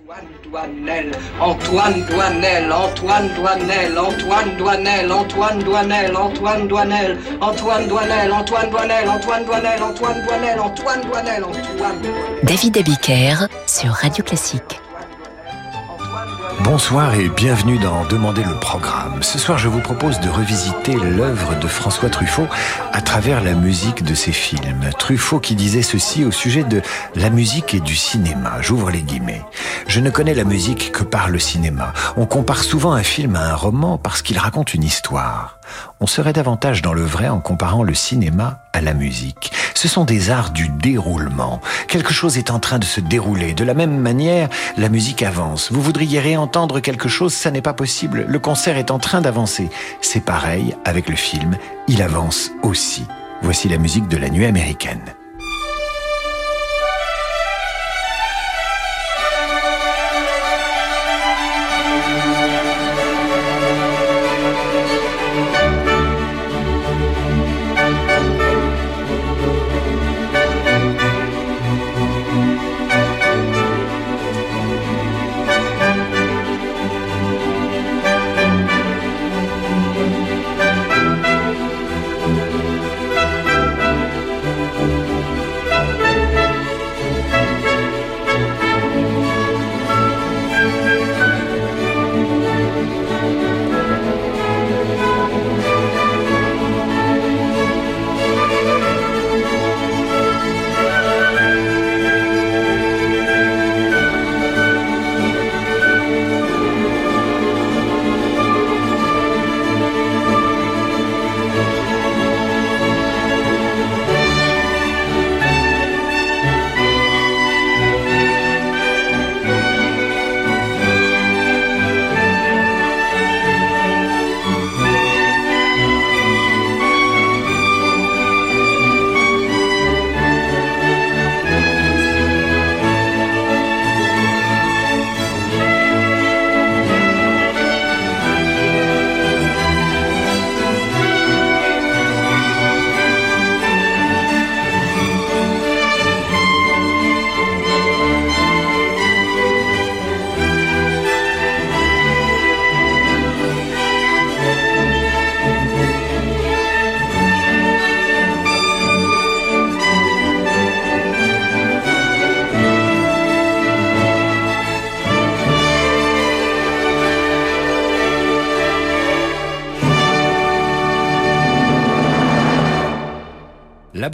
Antoine Douanel, Antoine Douanel, Antoine Douanel, Antoine Douanel, Antoine Douanel, Antoine Douanel, Antoine Douanel, Antoine Douanel, Antoine Douanel, Antoine Douanel, Antoine Douanel, Antoine David Abiker sur Radio Classique. Bonsoir et bienvenue dans Demander le programme. Ce soir, je vous propose de revisiter l'œuvre de François Truffaut à travers la musique de ses films. Truffaut qui disait ceci au sujet de la musique et du cinéma. J'ouvre les guillemets. Je ne connais la musique que par le cinéma. On compare souvent un film à un roman parce qu'il raconte une histoire. On serait davantage dans le vrai en comparant le cinéma à la musique. Ce sont des arts du déroulement. Quelque chose est en train de se dérouler. De la même manière, la musique avance. Vous voudriez réentendre quelque chose, ça n'est pas possible. Le concert est en train d'avancer. C'est pareil avec le film. Il avance aussi. Voici la musique de la nuit américaine.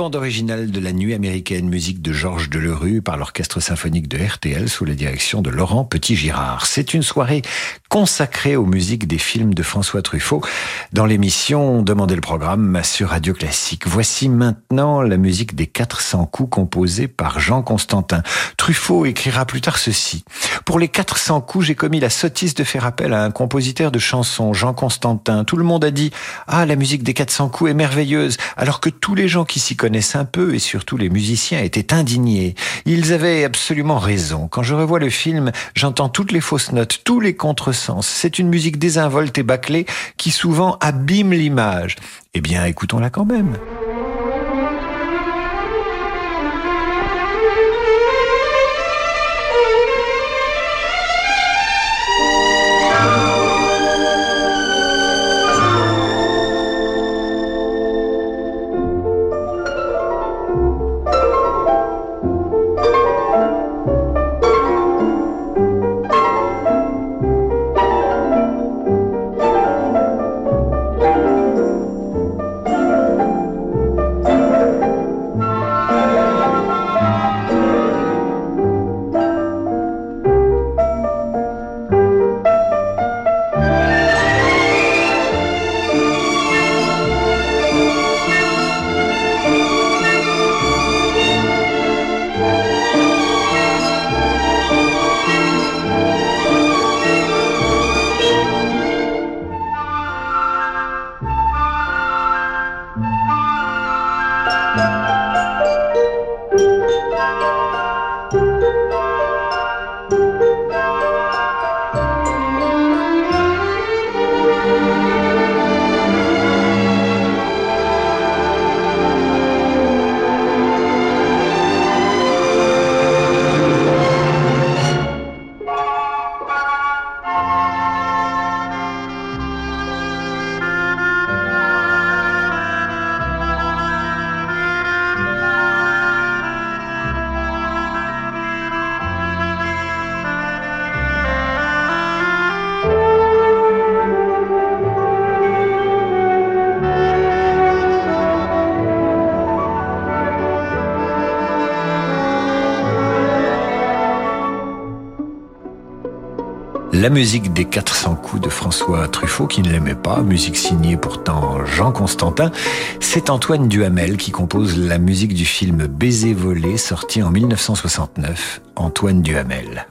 Bande originale de la nuit américaine, musique de Georges Delerue par l'orchestre symphonique de RTL sous la direction de Laurent Petit-Girard. C'est une soirée consacrée aux musiques des films de François Truffaut dans l'émission Demandez le programme sur Radio Classique. Voici maintenant la musique des 400 coups composés par Jean Constantin. Truffaut écrira plus tard ceci. Pour les 400 coups, j'ai commis la sottise de faire appel à un compositeur de chansons, Jean Constantin. Tout le monde a dit, ah, la musique des 400 coups est merveilleuse, alors que tous les gens qui s'y connaissent un peu, et surtout les musiciens, étaient indignés. Ils avaient absolument raison. Quand je revois le film, j'entends toutes les fausses notes, tous les C'est une musique désinvolte et bâclée qui souvent abîme l'image. Eh bien, écoutons-la quand même. La musique des 400 coups de François Truffaut, qui ne l'aimait pas, musique signée pourtant Jean Constantin, c'est Antoine Duhamel qui compose la musique du film Baiser volé, sorti en 1969. Antoine Duhamel.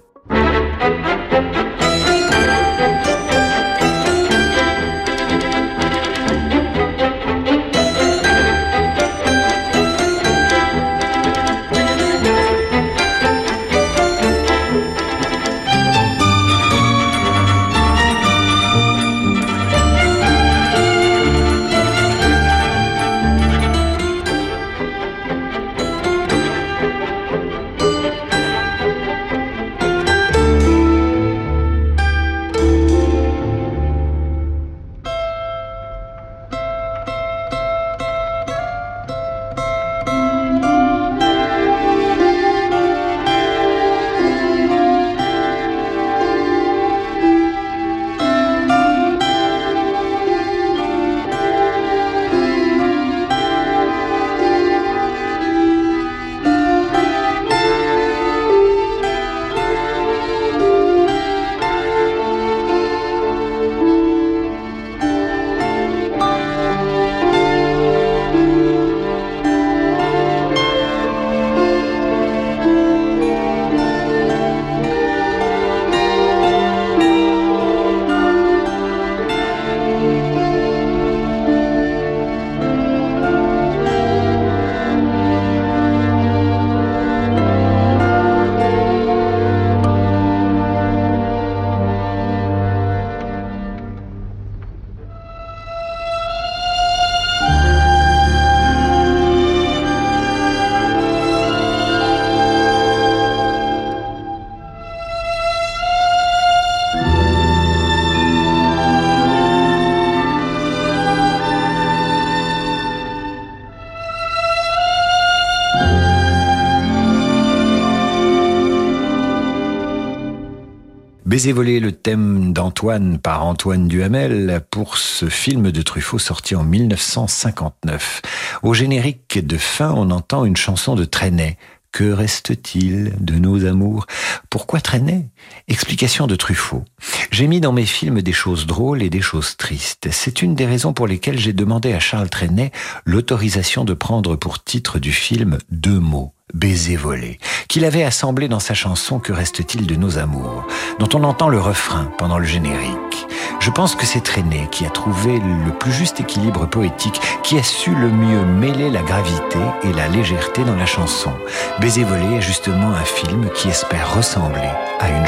Baiser volé, le thème d'Antoine par Antoine Duhamel pour ce film de Truffaut sorti en 1959. Au générique de fin, on entend une chanson de Trenet. Que reste-t-il de nos amours? Pourquoi Trenet Explication de Truffaut. J'ai mis dans mes films des choses drôles et des choses tristes. C'est une des raisons pour lesquelles j'ai demandé à Charles Trenet l'autorisation de prendre pour titre du film deux mots Baiser volé, qu'il avait assemblé dans sa chanson Que reste-t-il de nos amours, dont on entend le refrain pendant le générique. Je pense que c'est Traîné qui a trouvé le plus juste équilibre poétique, qui a su le mieux mêler la gravité et la légèreté dans la chanson. Baiser volé est justement un film qui espère ressembler à une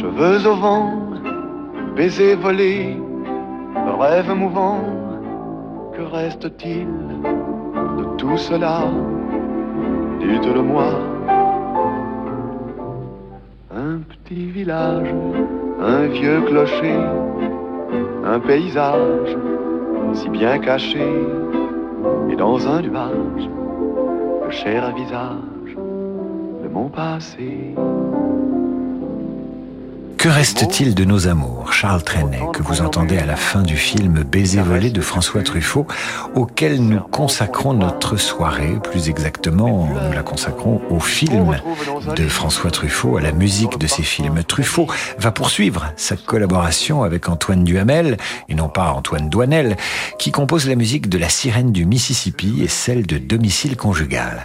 cheveux au vent, baisers volés, rêve mouvant, que reste-t-il de tout cela? Dites-le-moi. petit village, un vieux clocher, un paysage si bien caché, et dans un nuage, le cher visage de mon passé. Que reste-t-il de nos amours Charles Trenet, que vous entendez à la fin du film Baiser volé de François Truffaut, auquel nous consacrons notre soirée, plus exactement, nous la consacrons au film de François Truffaut, à la musique de ses films. Truffaut va poursuivre sa collaboration avec Antoine Duhamel, et non pas Antoine Douanel, qui compose la musique de La sirène du Mississippi et celle de Domicile conjugal.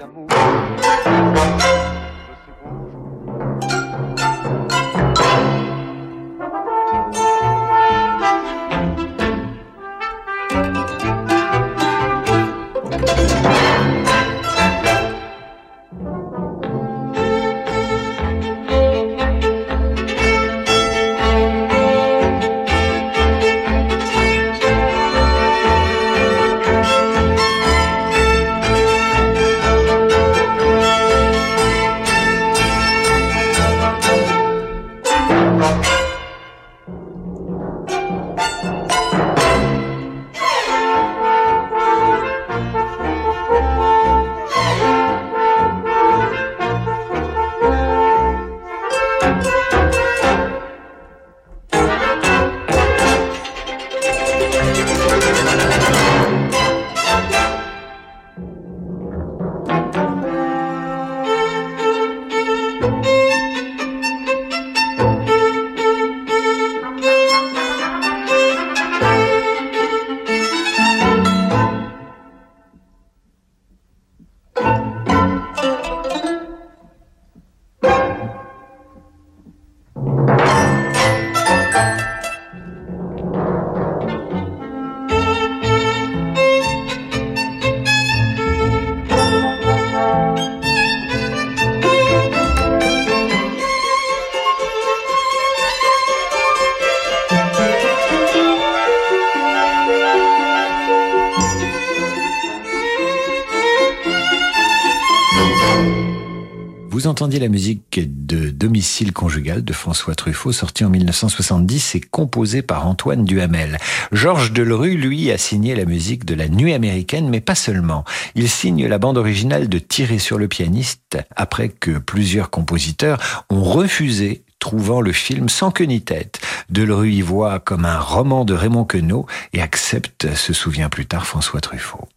La musique de Domicile conjugal de François Truffaut, sorti en 1970 et composé par Antoine Duhamel. Georges Delerue, lui, a signé la musique de La Nuit américaine, mais pas seulement. Il signe la bande originale de Tirer sur le pianiste après que plusieurs compositeurs ont refusé trouvant le film sans queue ni tête. Delerue y voit comme un roman de Raymond Queneau et accepte, se souvient plus tard François Truffaut.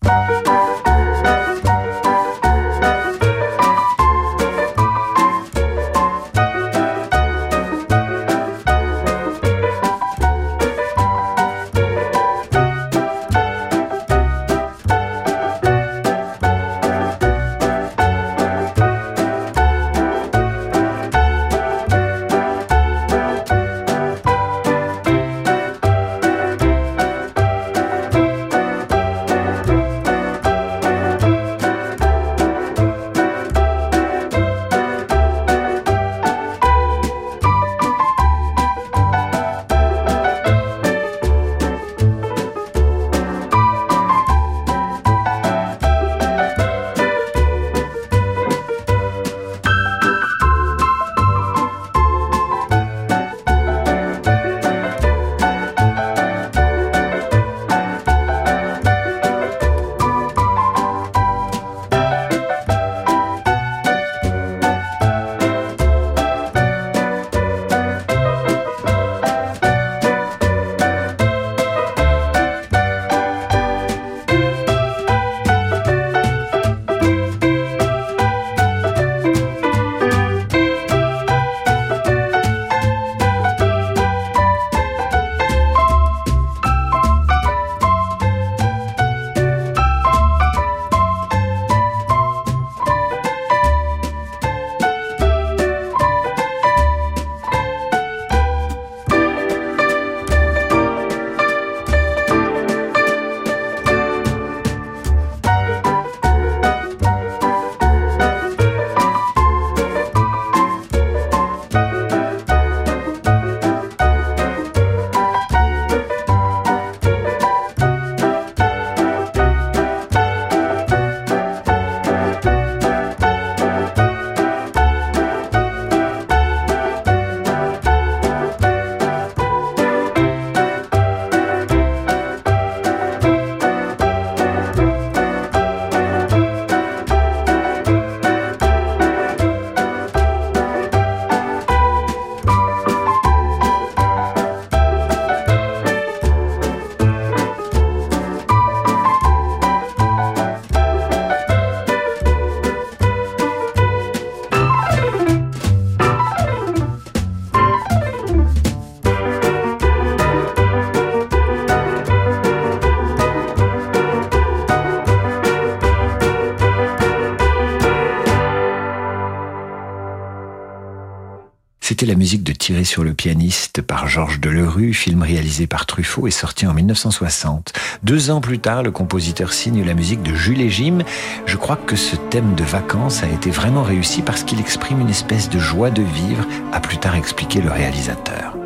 La musique de Tirer sur le pianiste par Georges Delerue, film réalisé par Truffaut et sorti en 1960. Deux ans plus tard, le compositeur signe la musique de Jules et Jim. Je crois que ce thème de vacances a été vraiment réussi parce qu'il exprime une espèce de joie de vivre, a plus tard expliqué le réalisateur.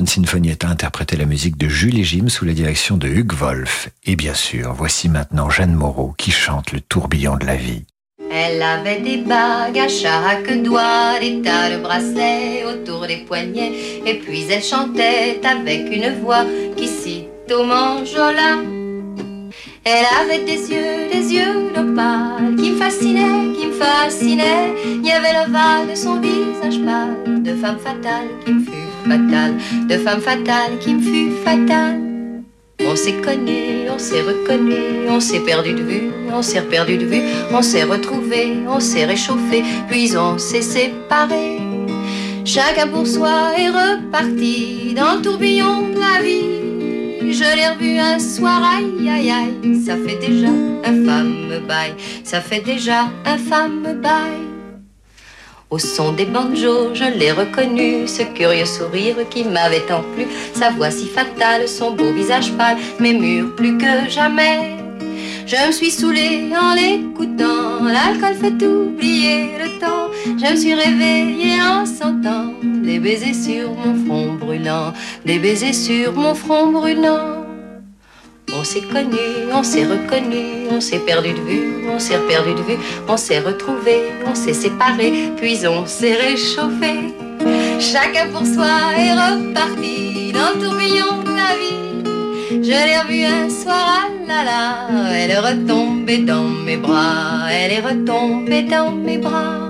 London Sinfonietta interprétait la musique de Julie Jim sous la direction de Hugues Wolf. Et bien sûr, voici maintenant Jeanne Moreau qui chante le tourbillon de la vie. Elle avait des bagues à chaque doigt, des tas de bracelets autour des poignets, et puis elle chantait avec une voix qui cite au manjola. Elle avait des yeux, des yeux d'opale qui me fascinaient, qui me fascinaient. Il y avait l'ovale de son visage pâle, de femme fatale qui me fut fatale, de femme fatale qui me fut fatale. On s'est connu, on s'est reconnu, on s'est perdu de vue, on s'est perdu de vue, on s'est retrouvé, on s'est réchauffé, puis on s'est séparé. Chacun pour soi est reparti dans le tourbillon de la vie. Je l'ai revu un soir, aïe aïe aïe, ça fait déjà un femme bail, ça fait déjà un femme bail. Au son des banjos, je l'ai reconnu, ce curieux sourire qui m'avait tant plu, sa voix si fatale, son beau visage pâle, mes murs plus que jamais. Je me suis saoulée en l'écoutant, l'alcool fait oublier le temps. Je me suis réveillée en sentant des baisers sur mon front brûlant, des baisers sur mon front brûlant. On s'est connu, on s'est reconnu, on s'est perdu de vue, on s'est perdu de vue, on s'est retrouvé, on s'est séparé, puis on s'est réchauffé. Chacun pour soi est reparti dans le tourbillon de la vie. Je l'ai revue un soir, ah là là, elle est retombée dans mes bras, elle est retombée dans mes bras.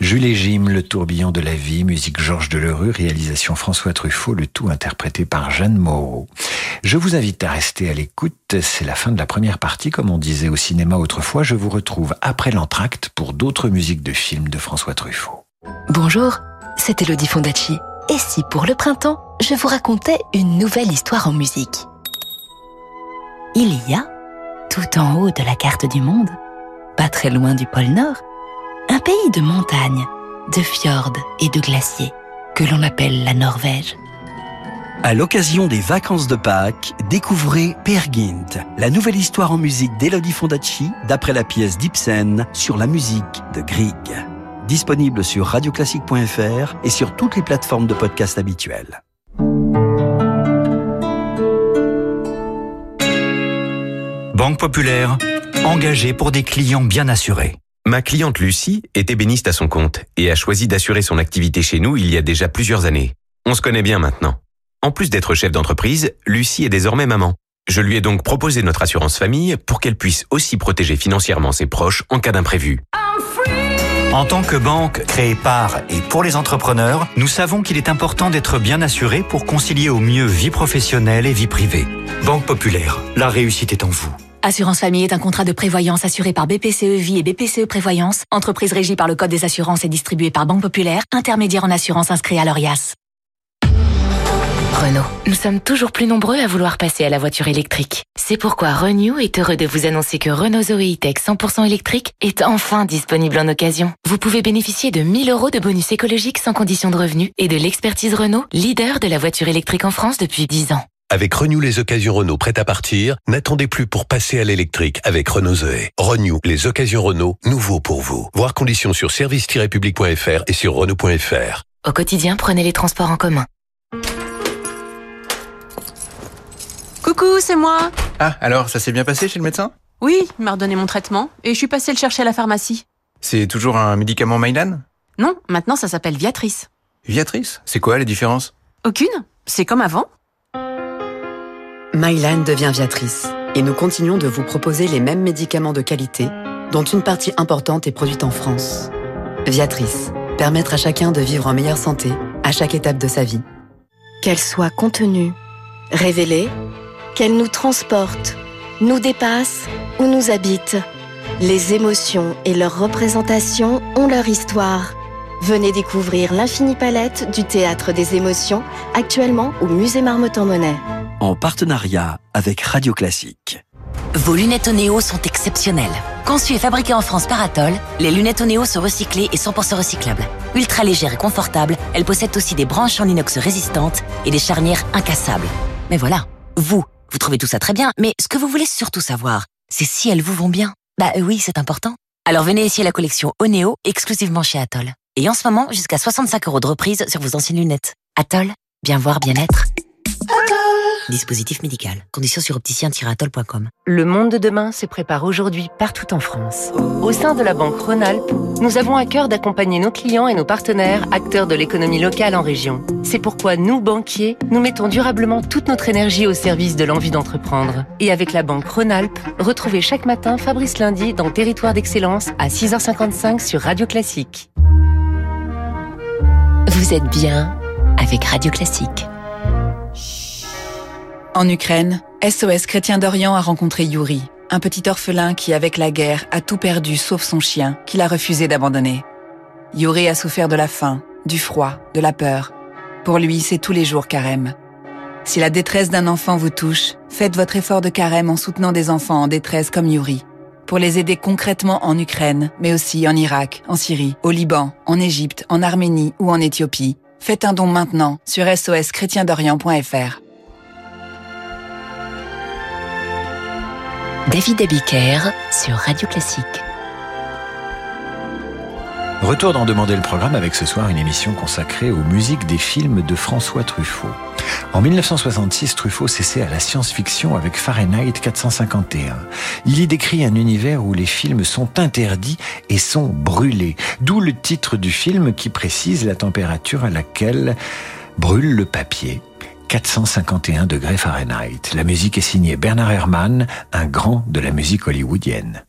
Jules et Jim, le tourbillon de la vie, musique Georges Delerue, réalisation François Truffaut, le tout interprété par Jeanne Moreau. Je vous invite à rester à l'écoute, c'est la fin de la première partie, comme on disait au cinéma autrefois, je vous retrouve après l'entracte pour d'autres musiques de films de François Truffaut. Bonjour, c'est Elodie Fondacci. Et si pour le printemps, je vous racontais une nouvelle histoire en musique? Il y a, tout en haut de la carte du monde, pas très loin du pôle Nord, un pays de montagnes, de fjords et de glaciers que l'on appelle la Norvège. À l'occasion des vacances de Pâques, découvrez Per Gynt, la nouvelle histoire en musique d'Elodie Fondacci d'après la pièce d'Ibsen sur la musique de Grieg. Disponible sur radioclassique.fr et sur toutes les plateformes de podcast habituelles. Banque Populaire, engagée pour des clients bien assurés. Ma cliente Lucie est ébéniste à son compte et a choisi d'assurer son activité chez nous il y a déjà plusieurs années. On se connaît bien maintenant. En plus d'être chef d'entreprise, Lucie est désormais maman. Je lui ai donc proposé notre assurance famille pour qu'elle puisse aussi protéger financièrement ses proches en cas d'imprévu. En tant que banque créée par et pour les entrepreneurs, nous savons qu'il est important d'être bien assuré pour concilier au mieux vie professionnelle et vie privée. Banque Populaire, la réussite est en vous. Assurance Famille est un contrat de prévoyance assuré par BPCE Vie et BPCE Prévoyance, entreprise régie par le Code des assurances et distribuée par Banque Populaire, intermédiaire en assurance inscrit à l'ORIAS. Renault. Nous sommes toujours plus nombreux à vouloir passer à la voiture électrique. C'est pourquoi Renew est heureux de vous annoncer que Renault Zoe E-Tech 100% électrique est enfin disponible en occasion. Vous pouvez bénéficier de 1000 euros de bonus écologique sans condition de revenu et de l'expertise Renault, leader de la voiture électrique en France depuis 10 ans. Avec Renew les occasions Renault prêtes à partir, n'attendez plus pour passer à l'électrique avec Renault Zoé. Renew les occasions Renault, nouveau pour vous. Voir conditions sur service-public.fr et sur Renault.fr. Au quotidien, prenez les transports en commun. Coucou, c'est moi. Ah, alors, ça s'est bien passé chez le médecin? Oui, il m'a redonné mon traitement et je suis passée le chercher à la pharmacie. C'est toujours un médicament Mylan? Non, maintenant ça s'appelle Viatrice. Viatrice C'est quoi les différences Aucune C'est comme avant. Mylan devient Viatrice et nous continuons de vous proposer les mêmes médicaments de qualité dont une partie importante est produite en France. Viatrice, permettre à chacun de vivre en meilleure santé à chaque étape de sa vie. Qu'elle soit contenue, révélée, qu'elle nous transporte, nous dépasse ou nous habite. Les émotions et leurs représentations ont leur histoire. Venez découvrir l'infinie palette du théâtre des émotions actuellement au musée Marmottan-Monet. En partenariat avec Radio Classique. Vos lunettes Onéo sont exceptionnelles. Conçues et fabriquées en France par Atoll, les lunettes Onéo sont recyclées et 100% recyclables. Ultra légères et confortables, elles possèdent aussi des branches en inox résistantes et des charnières incassables. Mais voilà, vous, vous trouvez tout ça très bien, mais ce que vous voulez surtout savoir, c'est si elles vous vont bien. Bah oui, c'est important. Alors venez essayer la collection Onéo exclusivement chez Atoll. Et en ce moment, jusqu'à 65 euros de reprise sur vos anciennes lunettes. Atoll, bien voir, bien être. Dispositif médical. Conditions sur opticien-atoll.com. Le monde de demain se prépare aujourd'hui partout en France. Au sein de la Banque Rhône-Alpes, nous avons à cœur d'accompagner nos clients et nos partenaires, acteurs de l'économie locale en région. C'est pourquoi nous, banquiers, nous mettons durablement toute notre énergie au service de l'envie d'entreprendre. Et avec la Banque Rhône-Alpes, retrouvez chaque matin Fabrice Lundi dans Territoire d'Excellence à 6h55 sur Radio Classique. Vous êtes bien avec Radio Classique. En Ukraine, SOS Chrétien d'Orient a rencontré Yuri, un petit orphelin qui, avec la guerre, a tout perdu sauf son chien, qu'il a refusé d'abandonner. Yuri a souffert de la faim, du froid, de la peur. Pour lui, c'est tous les jours carême. Si la détresse d'un enfant vous touche, faites votre effort de carême en soutenant des enfants en détresse comme Yuri. Pour les aider concrètement en Ukraine, mais aussi en Irak, en Syrie, au Liban, en Égypte, en Arménie ou en Éthiopie, faites un don maintenant sur soschrétiendorient.fr. David Abiker sur Radio Classique. Retour d'en demander le programme avec ce soir une émission consacrée aux musiques des films de François Truffaut. En 1966, Truffaut s'essaie à la science-fiction avec Fahrenheit 451. Il y décrit un univers où les films sont interdits et sont brûlés. D'où le titre du film qui précise la température à laquelle brûle le papier. 451 degrés Fahrenheit. La musique est signée Bernard Herrmann, un grand de la musique hollywoodienne.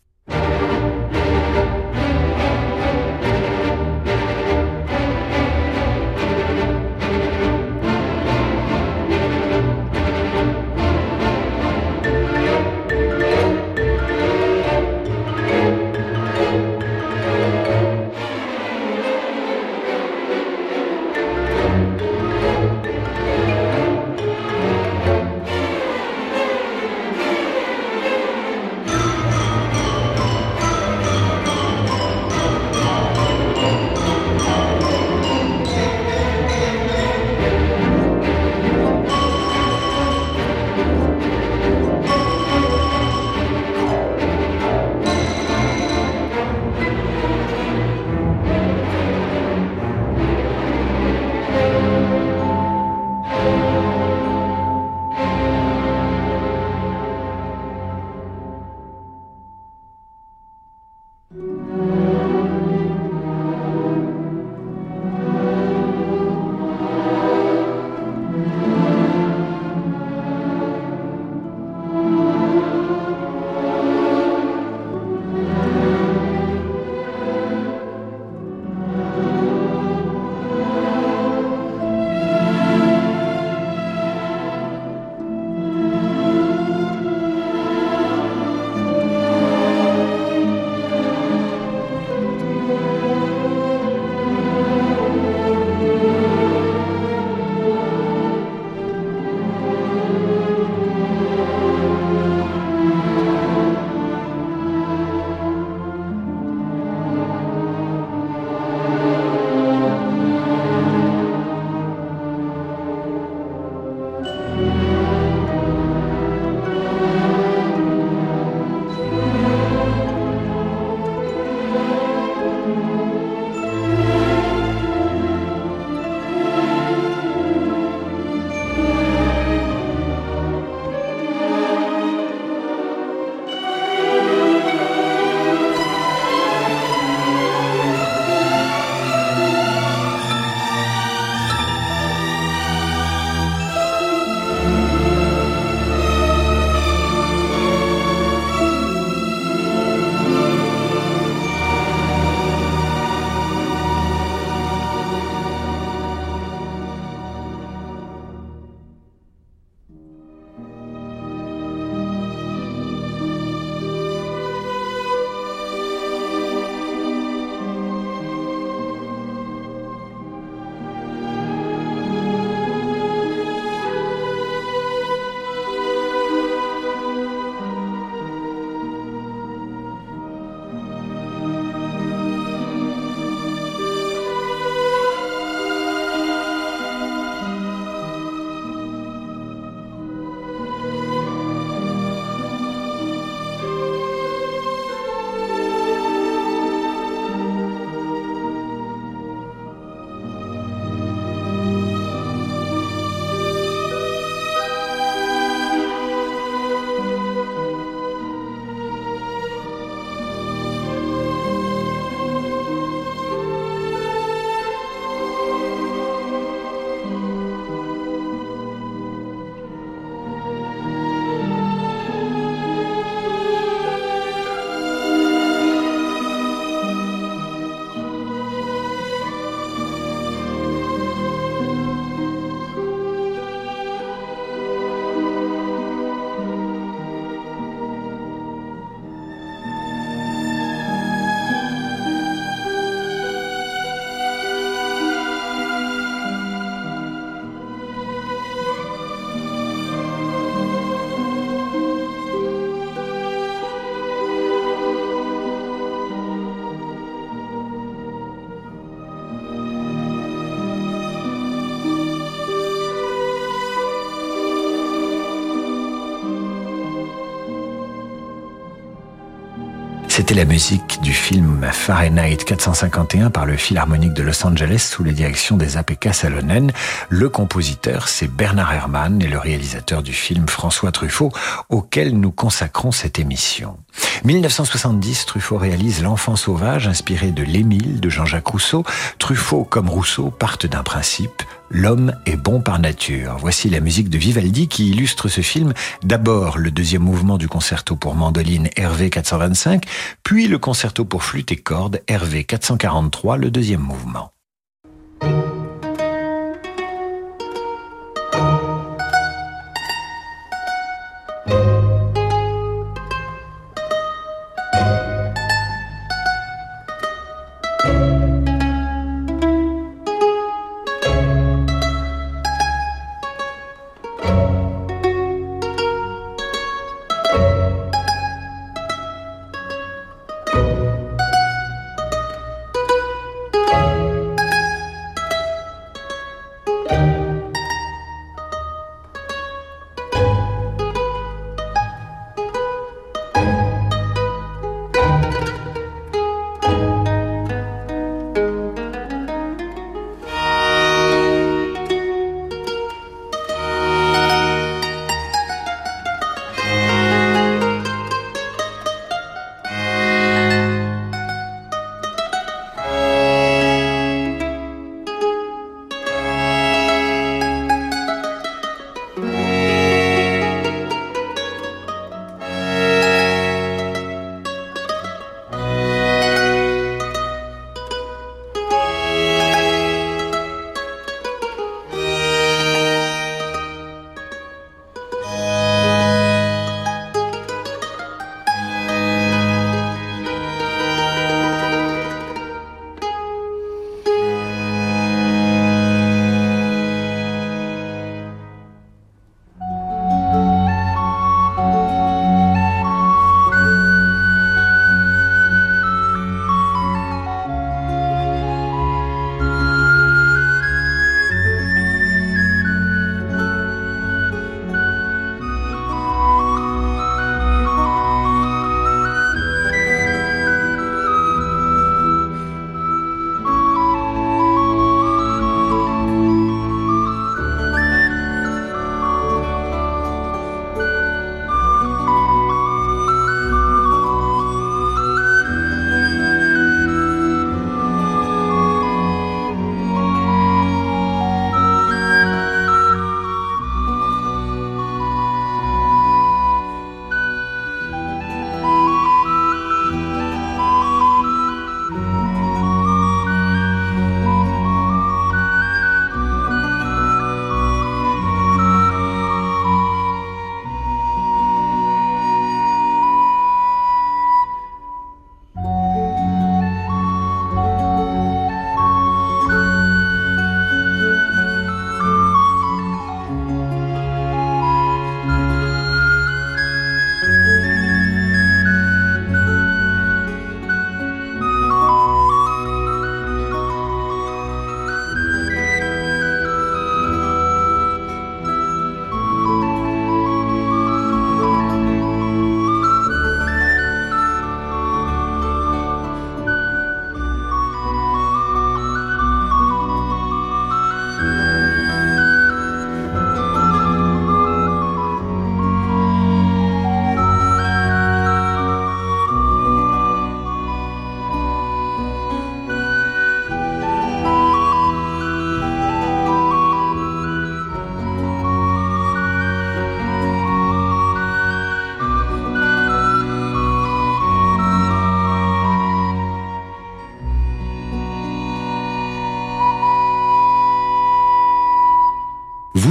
C'était la musique du film Fahrenheit 451 par le Philharmonique de Los Angeles sous la direction des APK Salonen. Le compositeur, c'est Bernard Herrmann et le réalisateur du film François Truffaut, auquel nous consacrons cette émission. 1970, Truffaut réalise L'enfant sauvage, inspiré de L'Émile de Jean-Jacques Rousseau. Truffaut, comme Rousseau, partent d'un principe, L'homme est bon par nature. Voici la musique de Vivaldi qui illustre ce film. D'abord le deuxième mouvement du concerto pour mandoline RV 425, puis le concerto pour flûte et cordes RV 443, le deuxième mouvement.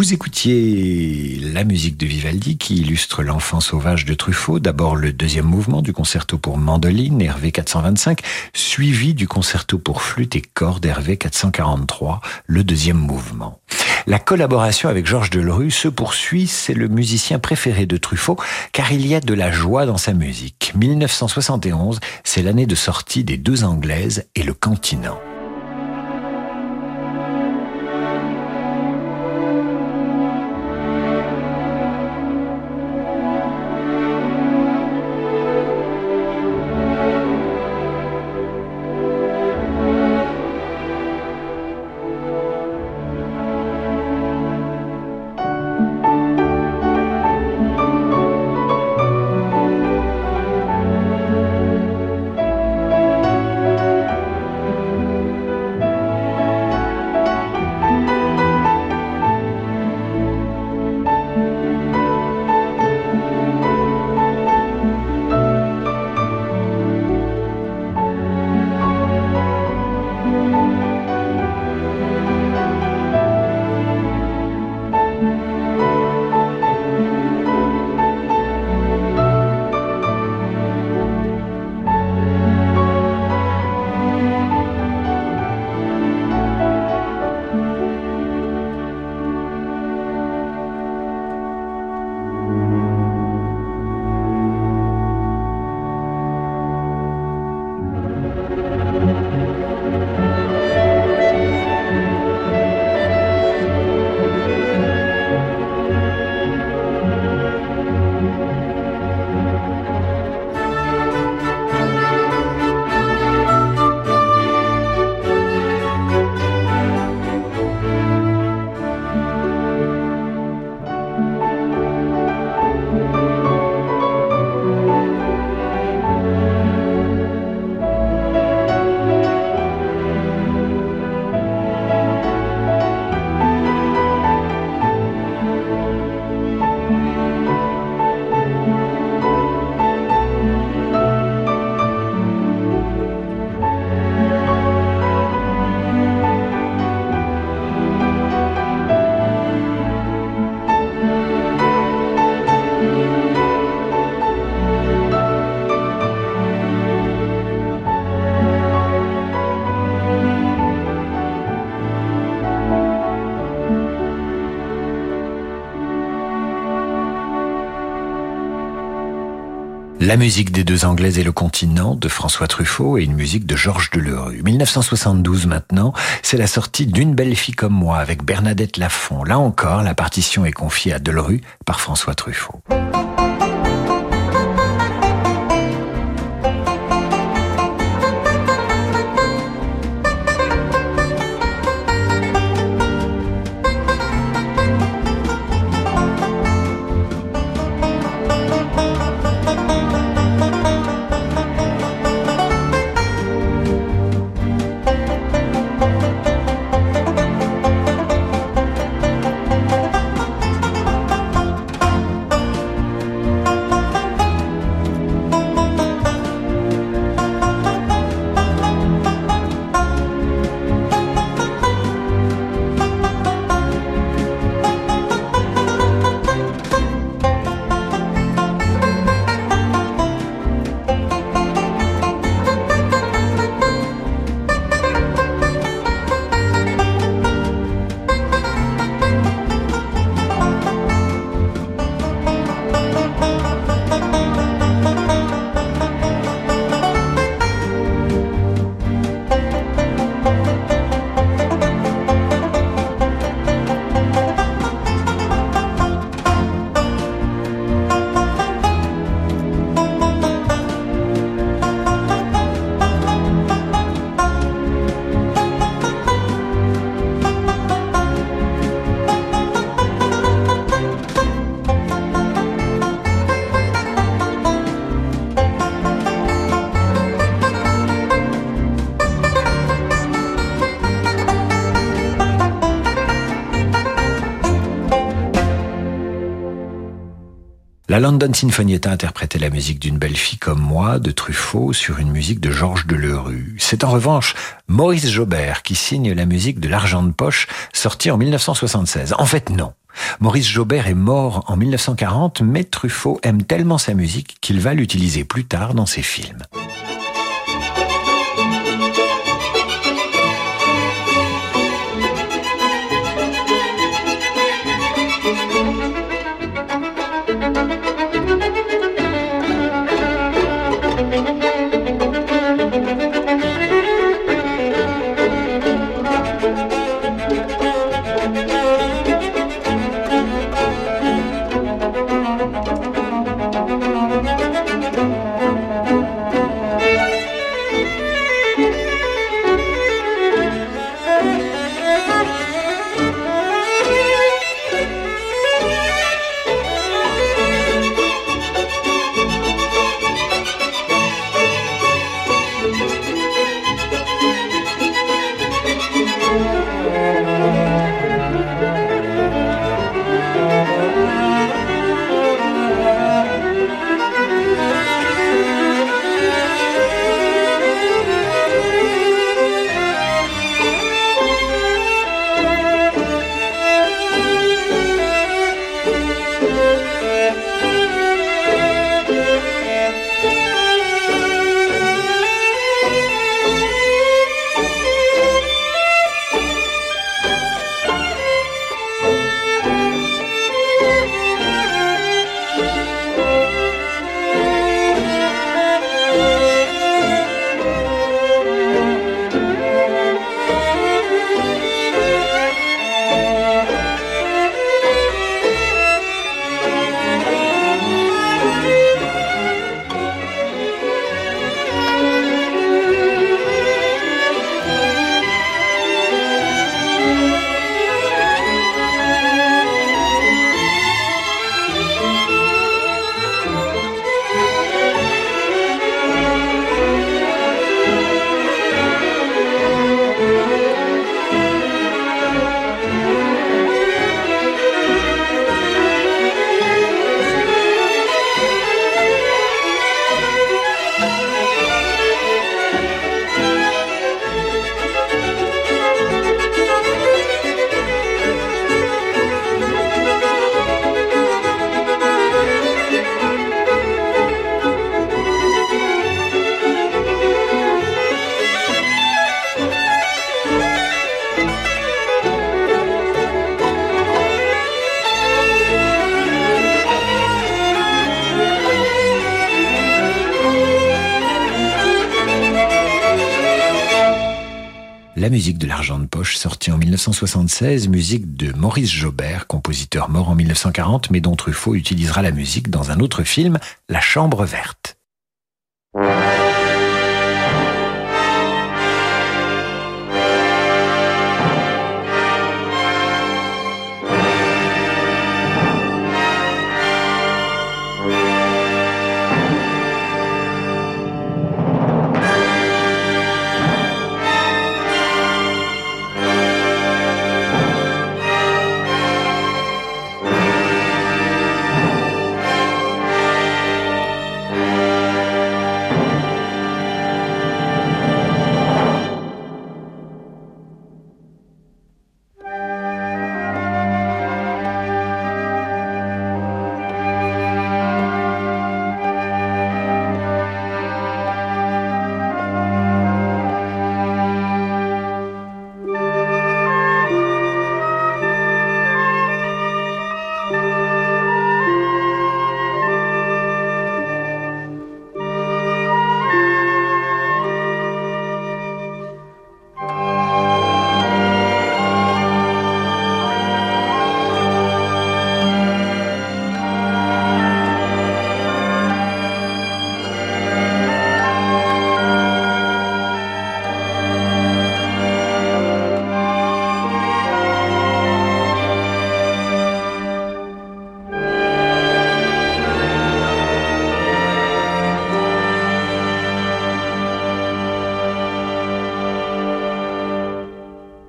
Vous écoutiez la musique de Vivaldi qui illustre l'enfant sauvage de Truffaut. D'abord le deuxième mouvement du concerto pour mandoline, Hervé 425, suivi du concerto pour flûte et corde, Hervé 443, le deuxième mouvement. La collaboration avec Georges Delerue se poursuit, c'est le musicien préféré de Truffaut, car il y a de la joie dans sa musique. 1971, c'est l'année de sortie des deux Anglaises et le continent. La musique des deux Anglaises et le continent de François Truffaut et une musique de Georges Delerue. 1972 maintenant, c'est la sortie d'une belle fille comme moi avec Bernadette Lafont. Là encore, la partition est confiée à Delerue par François Truffaut. La London Sinfonietta interprétait la musique d'une belle fille comme moi de Truffaut sur une musique de Georges Delerue. C'est en revanche Maurice Jobert qui signe la musique de L'argent de poche sortie en 1976. En fait, non. Maurice Jobert est mort en 1940, mais Truffaut aime tellement sa musique qu'il va l'utiliser plus tard dans ses films. La musique de l'argent de poche, sortie en 1976, musique de Maurice Jobert, compositeur mort en 1940, mais dont Truffaut utilisera la musique dans un autre film, La Chambre verte.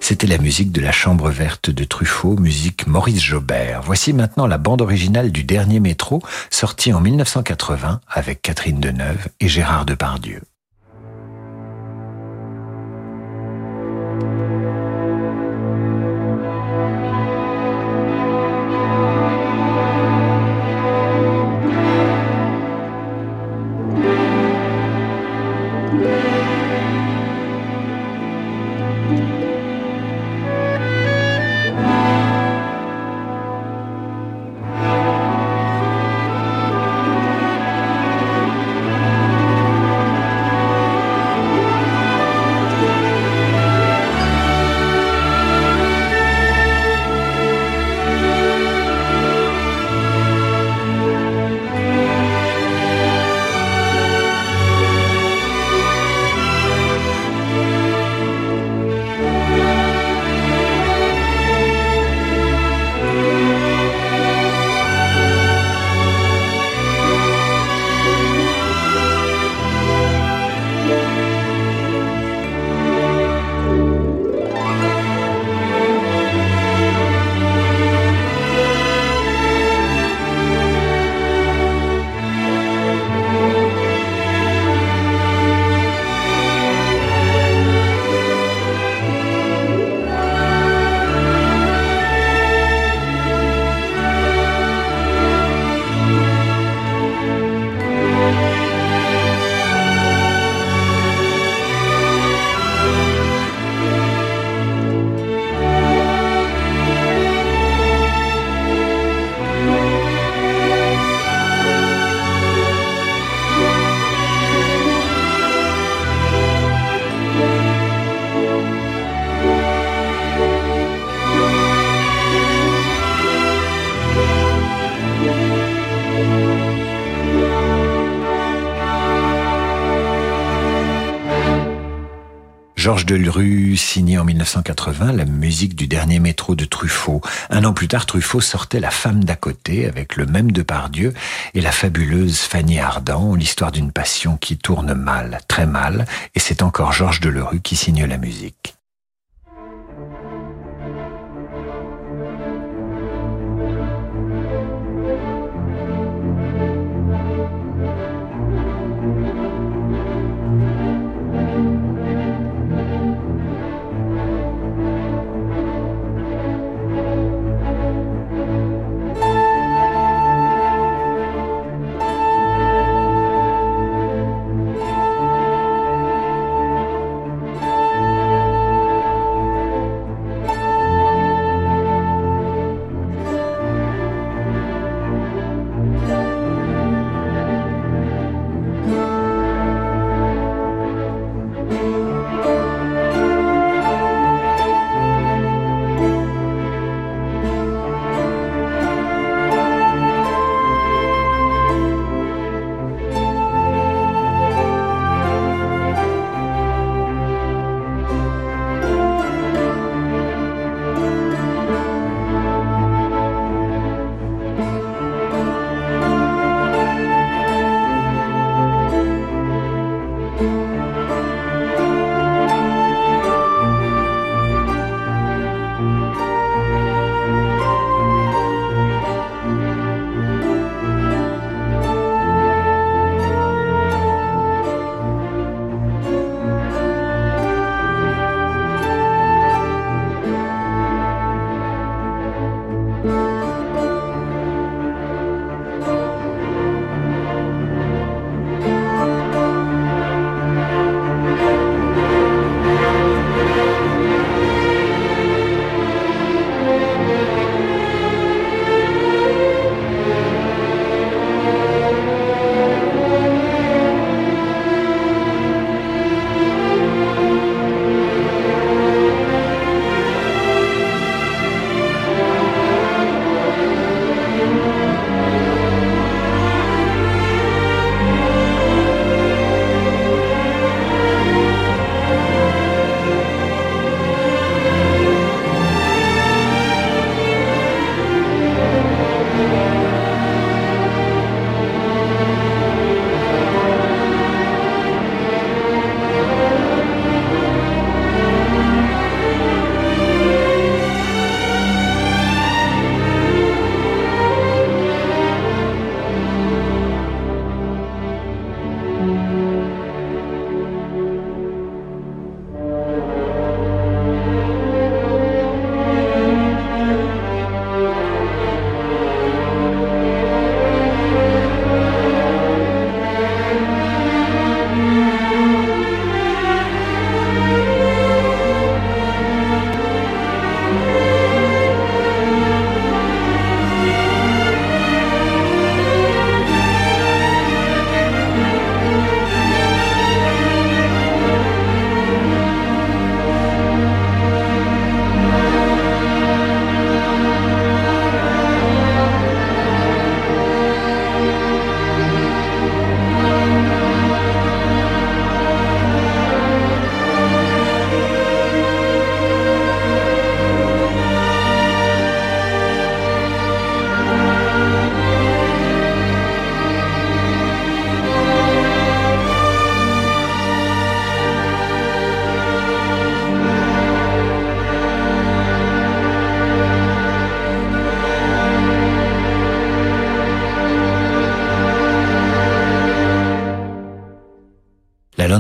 C'était la musique de la Chambre verte de Truffaut, musique Maurice Jobert. Voici maintenant la bande originale du dernier métro, sortie en 1980 avec Catherine Deneuve et Gérard Depardieu. Delerue signait en 1980 la musique du dernier métro de Truffaut. Un an plus tard, Truffaut sortait La femme d'à côté avec le même Depardieu et la fabuleuse Fanny Ardant, l'histoire d'une passion qui tourne mal, très mal, et c'est encore Georges Delerue qui signe la musique.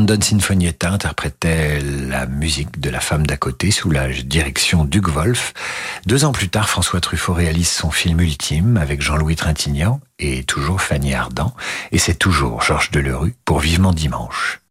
London Sinfonietta interprétait la musique de la femme d'à côté sous la direction d'Hugues Wolf. Deux ans plus tard, François Truffaut réalise son film ultime avec Jean-Louis Trintignant et toujours Fanny Ardant. Et c'est toujours Georges Delerue pour Vivement Dimanche.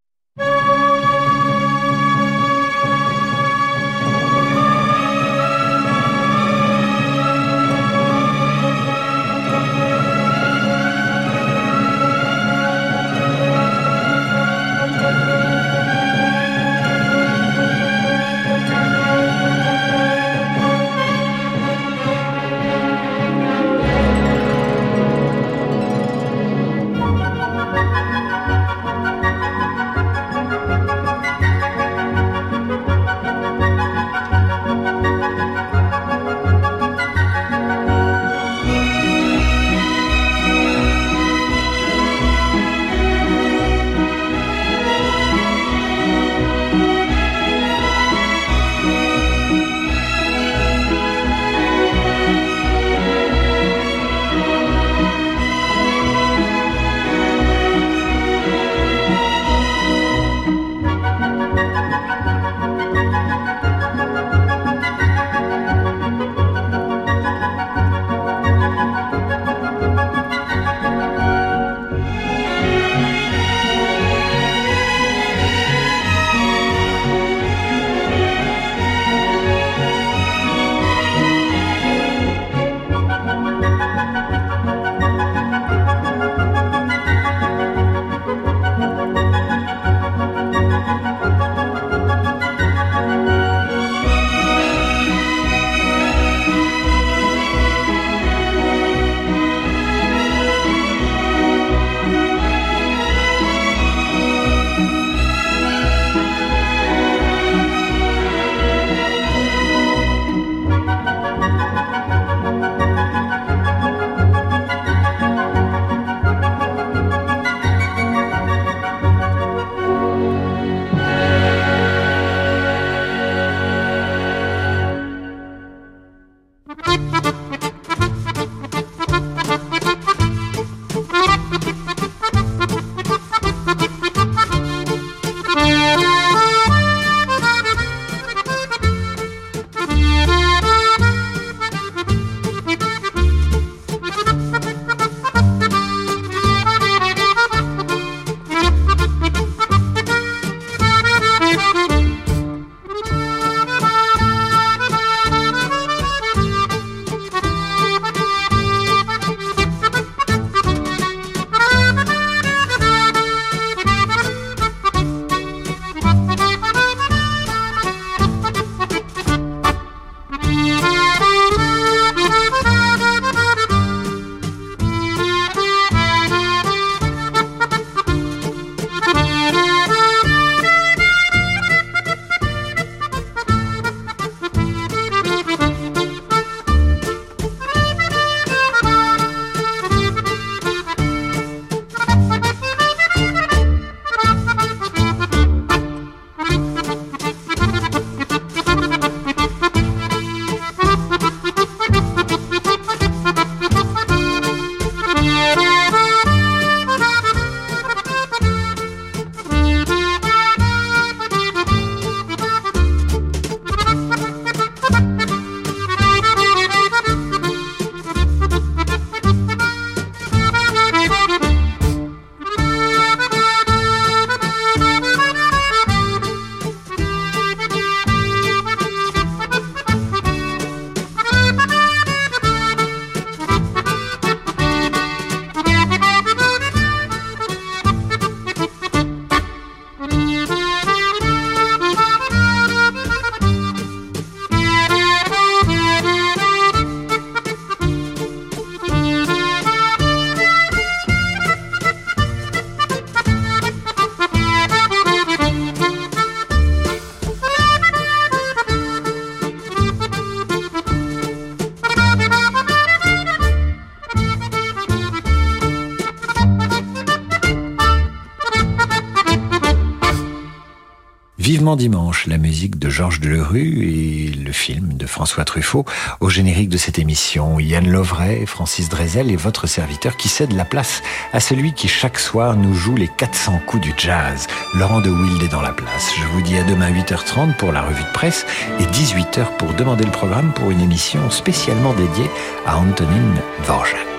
Dimanche, la musique de Georges Delerue et le film de François Truffaut au générique de cette émission. Yann Lovray, Francis Drezel et votre serviteur qui cède la place à celui qui chaque soir nous joue les 400 coups du jazz. Laurent de Wild est dans la place. Je vous dis à demain 8h30 pour la revue de presse et 18h pour demander le programme pour une émission spécialement dédiée à Antonine Vorjak.